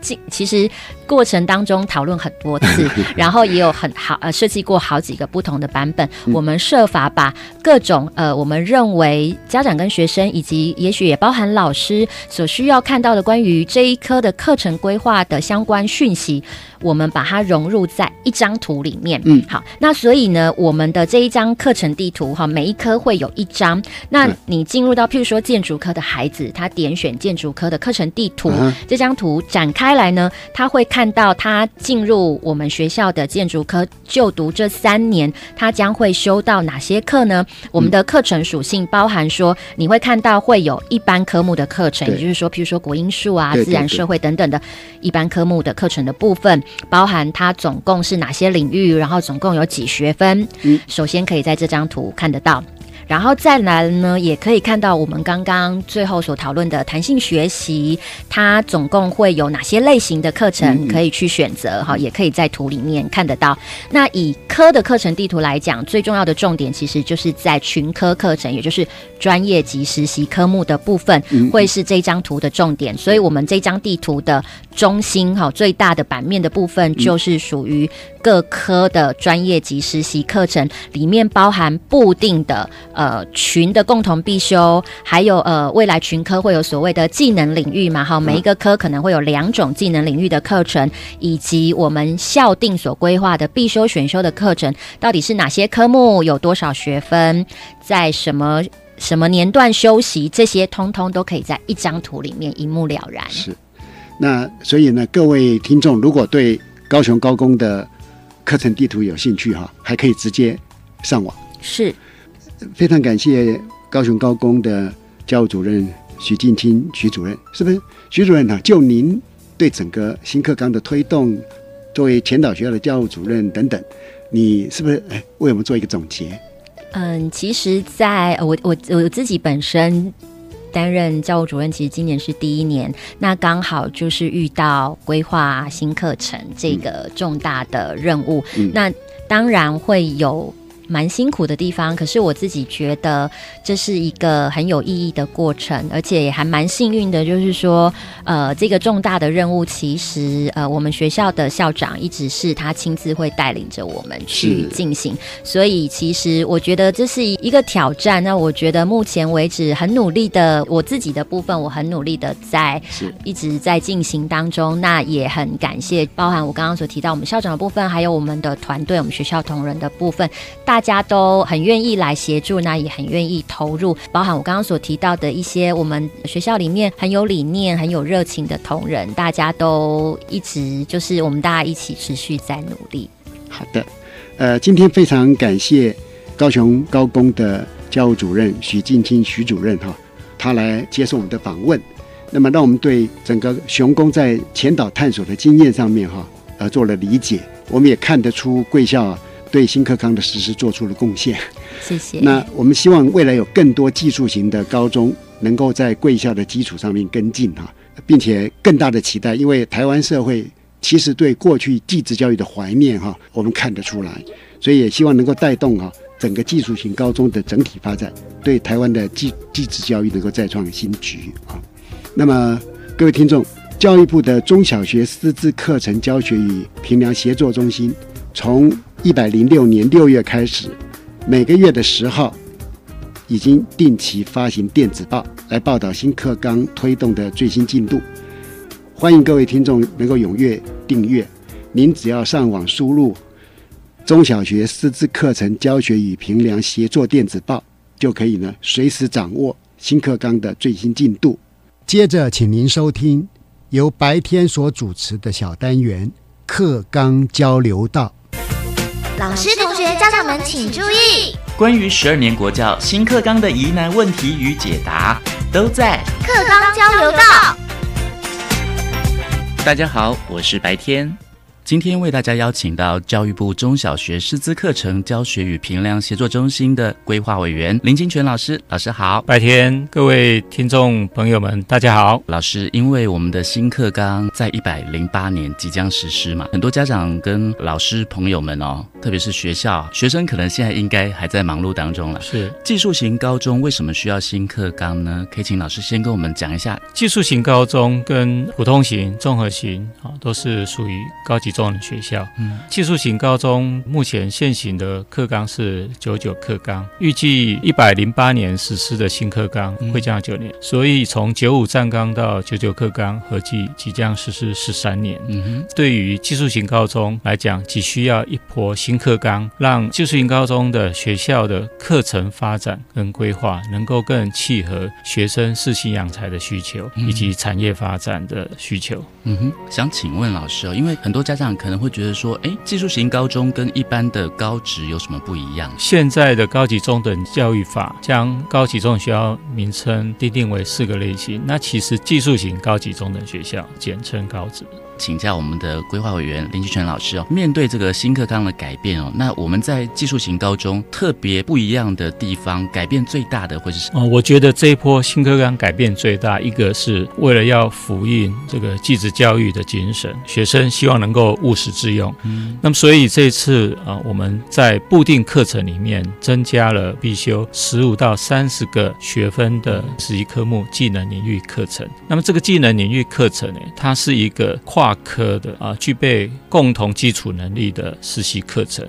进。其实过程当中讨论很多次，*laughs* 然后也有很好呃设计过好几个不同的版本。我们设法把各种呃我们认为家长跟学生以及也许也包含老师所需要看到的关于这一科的课程规划的相关讯息，我们把它融入在一张图里面。嗯，好，那所以呢，我们的这一张课程地图哈，每一科会有一张。那你进入到譬如说建筑科的孩子，他点选建筑科的课程地图，这张图展开。来呢，他会看到他进入我们学校的建筑科就读这三年，他将会修到哪些课呢？我们的课程属性包含说，你会看到会有一般科目的课程，也就是说，譬如说国英数啊、自然社会等等的一般科目的课程的部分，包含它总共是哪些领域，然后总共有几学分。嗯，首先可以在这张图看得到。然后再来呢，也可以看到我们刚刚最后所讨论的弹性学习，它总共会有哪些类型的课程可以去选择？哈，也可以在图里面看得到。那以科的课程地图来讲，最重要的重点其实就是在群科课程，也就是专业及实习科目的部分，会是这张图的重点。所以，我们这张地图的中心，哈，最大的版面的部分，就是属于各科的专业及实习课程，里面包含固定的。呃，群的共同必修，还有呃，未来群科会有所谓的技能领域嘛？哈，每一个科可能会有两种技能领域的课程，以及我们校定所规划的必修、选修的课程，到底是哪些科目，有多少学分，在什么什么年段休息，这些通通都可以在一张图里面一目了然。是，那所以呢，各位听众如果对高雄高工的课程地图有兴趣哈，还可以直接上网。是。非常感谢高雄高工的教务主任徐进清徐主任，是不是？徐主任呢？就您对整个新课纲的推动，作为前导学校的教务主任等等，你是不是哎为我们做一个总结？嗯，其实，在我我我自己本身担任教务主任，其实今年是第一年，那刚好就是遇到规划新课程这个重大的任务，那当然会有。蛮辛苦的地方，可是我自己觉得这是一个很有意义的过程，而且也还蛮幸运的，就是说，呃，这个重大的任务，其实呃，我们学校的校长一直是他亲自会带领着我们去进行，所以其实我觉得这是一个挑战。那我觉得目前为止很努力的，我自己的部分我很努力的在一直在进行当中。那也很感谢，包含我刚刚所提到我们校长的部分，还有我们的团队，我们学校同仁的部分，大。大家都很愿意来协助，那也很愿意投入，包含我刚刚所提到的一些我们学校里面很有理念、很有热情的同仁，大家都一直就是我们大家一起持续在努力。好的，呃，今天非常感谢高雄高工的教务主任许进清许主任哈，他来接受我们的访问，那么让我们对整个雄工在前导探索的经验上面哈，呃，做了理解，我们也看得出贵校。对新课纲的实施做出了贡献，谢谢。那我们希望未来有更多技术型的高中能够在贵校的基础上面跟进哈，并且更大的期待，因为台湾社会其实对过去技职教育的怀念哈，我们看得出来，所以也希望能够带动哈整个技术型高中的整体发展，对台湾的技技职教育能够再创新局啊。那么，各位听众，教育部的中小学师资课程教学与评量协作中心，从一百零六年六月开始，每个月的十号，已经定期发行电子报，来报道新课纲推动的最新进度。欢迎各位听众能够踊跃订阅。您只要上网输入“中小学师资课程教学与评量协作电子报”，就可以呢随时掌握新课纲的最新进度。接着，请您收听由白天所主持的小单元《课纲交流道》。老师、同学、家长们请注意，关于十二年国教新课纲的疑难问题与解答，都在《课纲交流道》。大家好，我是白天。今天为大家邀请到教育部中小学师资课程教学与评量协作中心的规划委员林金泉老师，老师好，白天各位听众朋友们，大家好，老师，因为我们的新课纲在一百零八年即将实施嘛，很多家长跟老师朋友们哦，特别是学校学生，可能现在应该还在忙碌当中了。是技术型高中为什么需要新课纲呢？可以请老师先跟我们讲一下，技术型高中跟普通型、综合型啊，都是属于高级。中的学校，嗯，技术型高中目前现行的课纲是九九课纲，预计一百零八年实施的新课纲会将九年，所以从九五站纲到九九课纲合计即将实施十三年。嗯哼，对于技术型高中来讲，只需要一波新课纲，让技术型高中的学校的课程发展跟规划能够更契合学生适性养才的需求以及产业发展的需求。嗯哼，想请问老师哦，因为很多家长。可能会觉得说，哎，技术型高中跟一般的高职有什么不一样？现在的高级中等教育法将高级中等学校名称定定为四个类型，那其实技术型高级中等学校简称高职。请教我们的规划委员林继全老师哦，面对这个新课纲的改变哦，那我们在技术型高中特别不一样的地方，改变最大的会是什么？哦，我觉得这一波新课纲改变最大，一个是为了要复印这个继职教育的精神，学生希望能够务实致用。嗯，那么所以这次啊，我们在固定课程里面增加了必修十五到三十个学分的实习科目技能领域课程。那么这个技能领域课程呢，它是一个跨科的啊，具备共同基础能力的实习课程，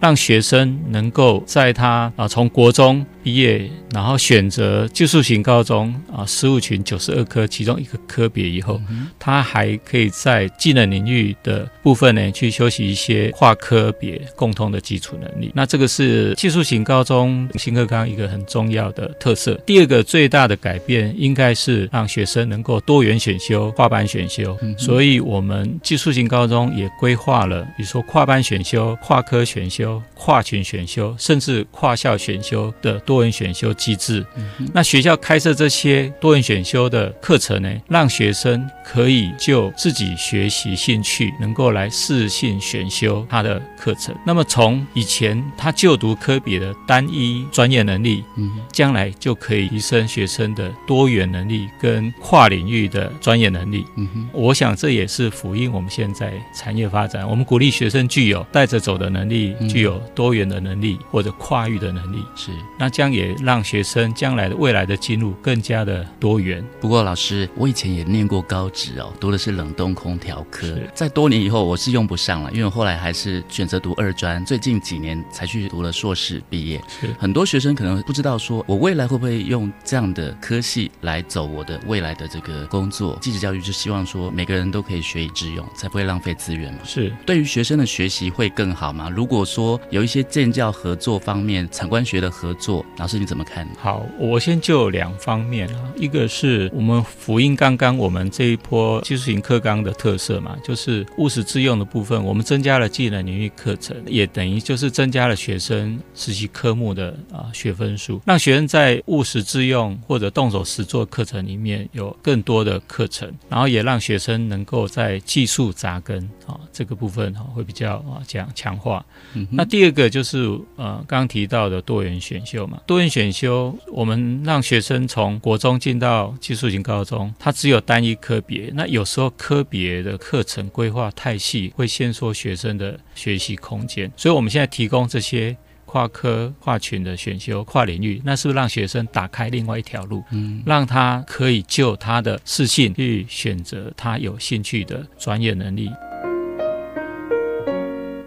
让学生能够在他啊从国中。毕业，然后选择技术型高中啊，十五群九十二科其中一个科别以后，他还可以在技能领域的部分呢，去修习一些跨科别共通的基础能力。那这个是技术型高中新课纲一个很重要的特色。第二个最大的改变，应该是让学生能够多元选修、跨班选修。所以，我们技术型高中也规划了，比如说跨班选修、跨科选修、跨群选修，甚至跨校选修的多。多元选修机制，那学校开设这些多元选修的课程呢，让学生可以就自己学习兴趣，能够来适性选修他的课程。那么从以前他就读科别的单一专业能力，嗯，将来就可以提升学生的多元能力跟跨领域的专业能力。嗯哼，我想这也是福音。我们现在产业发展，我们鼓励学生具有带着走的能力，具有多元的能力或者跨域的能力。是，那将。也让学生将来的未来的进入更加的多元。不过，老师，我以前也念过高职哦，读的是冷冻空调科。在多年以后，我是用不上了，因为我后来还是选择读二专，最近几年才去读了硕士毕业。是很多学生可能不知道，说我未来会不会用这样的科系来走我的未来的这个工作？继职教育就希望说每个人都可以学以致用，才不会浪费资源嘛。是对于学生的学习会更好吗？如果说有一些建教合作方面、产官学的合作。老师你怎么看？好，我先就两方面啊，一个是我们福音刚刚我们这一波技术型课纲的特色嘛，就是务实自用的部分，我们增加了技能领域课程，也等于就是增加了学生实习科目的啊学分数，让学生在务实自用或者动手实做课程里面有更多的课程，然后也让学生能够在技术扎根啊这个部分哈会比较啊这样强化。那第二个就是呃刚刚提到的多元选修嘛。多元选修，我们让学生从国中进到技术型高中，它只有单一科别，那有时候科别的课程规划太细，会限缩学生的学习空间。所以，我们现在提供这些跨科跨群的选修、跨领域，那是不是让学生打开另外一条路，嗯，让他可以就他的自信去选择他有兴趣的专业能力？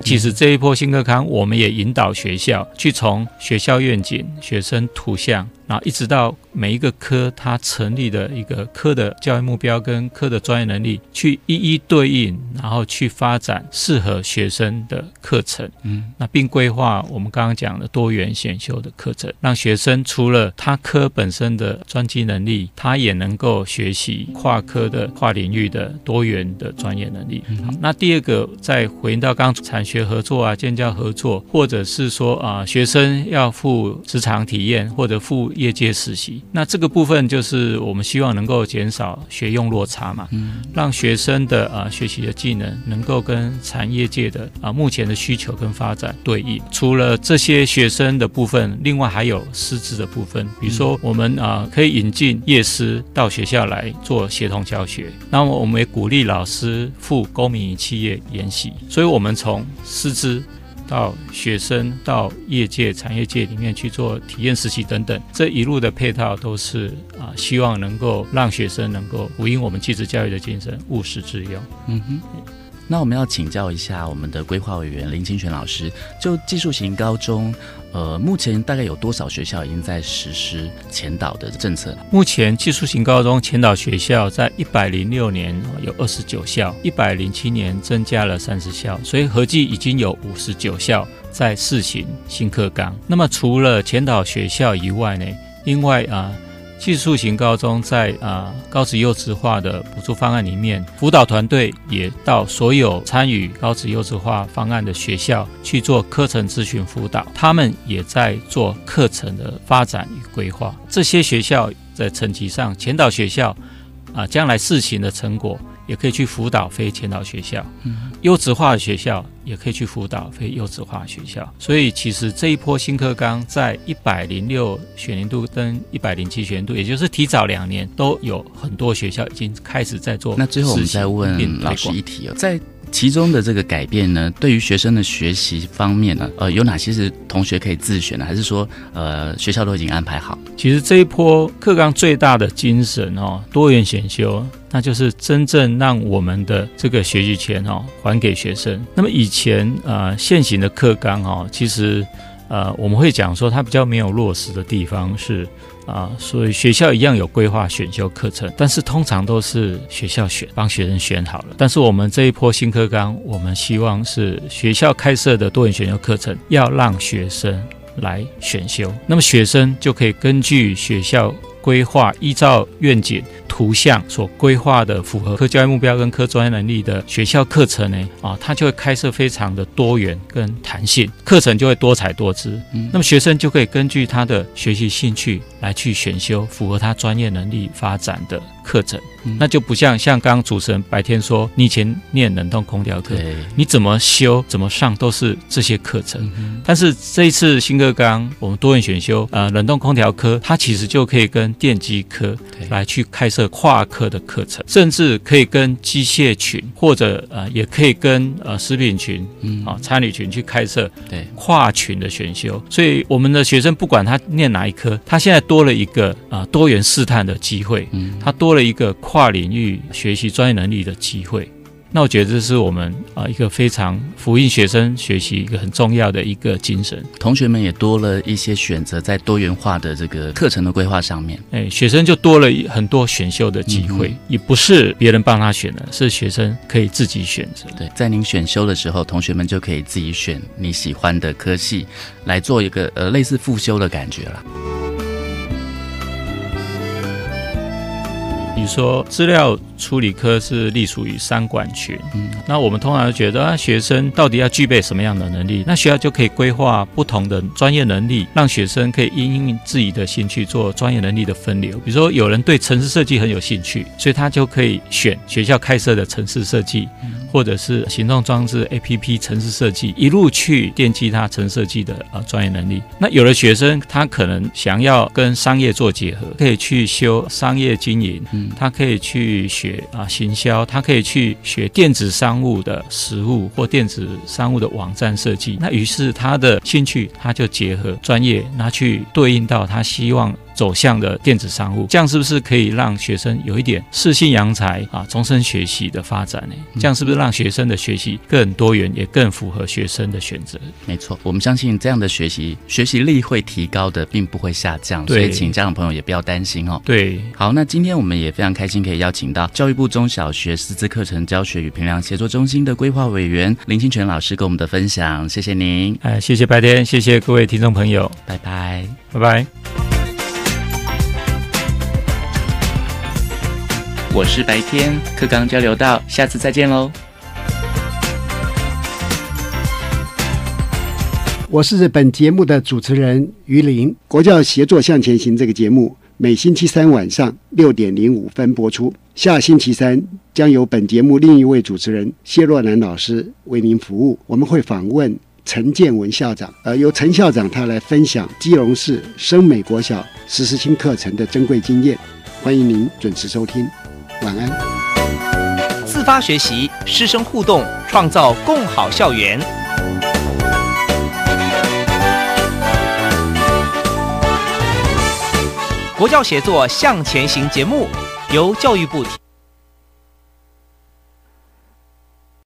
其实这一波新课纲，我们也引导学校去从学校愿景、学生图像。然后一直到每一个科它成立的一个科的教育目标跟科的专业能力，去一一对应，然后去发展适合学生的课程。嗯，那并规划我们刚刚讲的多元选修的课程，让学生除了他科本身的专技能力，他也能够学习跨科的跨领域的多元的专业能力。好，那第二个再回到刚刚产学合作啊、建教合作，或者是说啊，学生要赴职场体验或者赴业界实习，那这个部分就是我们希望能够减少学用落差嘛，嗯，让学生的啊学习的技能能够跟产业界的啊目前的需求跟发展对应。除了这些学生的部分，另外还有师资的部分，比如说我们啊可以引进业师到学校来做协同教学，那么我们也鼓励老师赴公民与企业研习，所以我们从师资。到学生到业界、产业界里面去做体验实习等等，这一路的配套都是啊，希望能够让学生能够回应我们继职教育的精神，务实之用。嗯哼，那我们要请教一下我们的规划委员林清泉老师，就技术型高中。呃，目前大概有多少学校已经在实施前导的政策？目前技术型高中前导学校在一百零六年有二十九校，一百零七年增加了三十校，所以合计已经有五十九校在试行新课纲。那么除了前导学校以外呢？另外啊。技术型高中在啊高职优质化的补助方案里面，辅导团队也到所有参与高职优质化方案的学校去做课程咨询辅导，他们也在做课程的发展与规划。这些学校在层级上，前导学校啊将来试行的成果。也可以去辅导非前导学校，优质化的学校也可以去辅导非优质化学校。所以其实这一波新课纲在一百零六学年度跟一百零七学年度，也就是提早两年，都有很多学校已经开始在做。那最后我们再问老师一题哦，在。其中的这个改变呢，对于学生的学习方面呢，呃，有哪些是同学可以自选的，还是说，呃，学校都已经安排好？其实这一波课纲最大的精神哦，多元选修，那就是真正让我们的这个学习权哦还给学生。那么以前呃现行的课纲哦，其实呃我们会讲说它比较没有落实的地方是。啊，所以学校一样有规划选修课程，但是通常都是学校选，帮学生选好了。但是我们这一波新课纲，我们希望是学校开设的多元选修课程，要让学生来选修，那么学生就可以根据学校。规划依照愿景图像所规划的符合科教育目标跟科专业能力的学校课程呢，啊，它就会开设非常的多元跟弹性，课程就会多彩多姿。嗯，那么学生就可以根据他的学习兴趣来去选修符合他专业能力发展的课程。那就不像像刚刚主持人白天说，你以前念冷冻空调课，你怎么修怎么上都是这些课程。但是这一次新课纲，我们多元选修，呃，冷冻空调科，它其实就可以跟电机科来去开设跨科的课程，甚至可以跟机械群或者呃，也可以跟呃食品群，啊，餐旅群去开设跨群的选修。所以我们的学生不管他念哪一科，他现在多了一个啊多元试探的机会，他多了一个。跨领域学习专业能力的机会，那我觉得这是我们啊一个非常福音学生学习一个很重要的一个精神。同学们也多了一些选择，在多元化的这个课程的规划上面，哎，学生就多了很多选修的机会，也不是别人帮他选的，是学生可以自己选择。对，在您选修的时候，同学们就可以自己选你喜欢的科系来做一个呃类似复修的感觉了。比如说，资料处理科是隶属于三管群，嗯，那我们通常觉得啊，学生到底要具备什么样的能力？那学校就可以规划不同的专业能力，让学生可以因应自己的兴趣做专业能力的分流。比如说，有人对城市设计很有兴趣，所以他就可以选学校开设的城市设计。或者是行动装置 A P P 城市设计，一路去奠基他城设计的呃专业能力。那有的学生他可能想要跟商业做结合，可以去修商业经营他可以去学啊行销，他可以去学电子商务的实务或电子商务的网站设计。那于是他的兴趣，他就结合专业拿去对应到他希望。走向的电子商务，这样是不是可以让学生有一点适性扬才啊，终身学习的发展呢？这样是不是让学生的学习更多元，也更符合学生的选择？没错，我们相信这样的学习学习力会提高的，并不会下降。所以，请家长朋友也不要担心哦。对，好，那今天我们也非常开心，可以邀请到教育部中小学师资课程教学与评量协作中心的规划委员林清泉老师跟我们的分享，谢谢您。哎，谢谢白天，谢谢各位听众朋友，拜拜，拜拜。我是白天课刚交流到，下次再见喽。我是本节目的主持人于林。国教协作向前行这个节目每星期三晚上六点零五分播出。下星期三将由本节目另一位主持人谢若楠老师为您服务。我们会访问陈建文校长，呃，由陈校长他来分享基隆市升美国小实施新课程的珍贵经验。欢迎您准时收听。晚安。自发学习，师生互动，创造共好校园。国教协作向前行节目由教育部。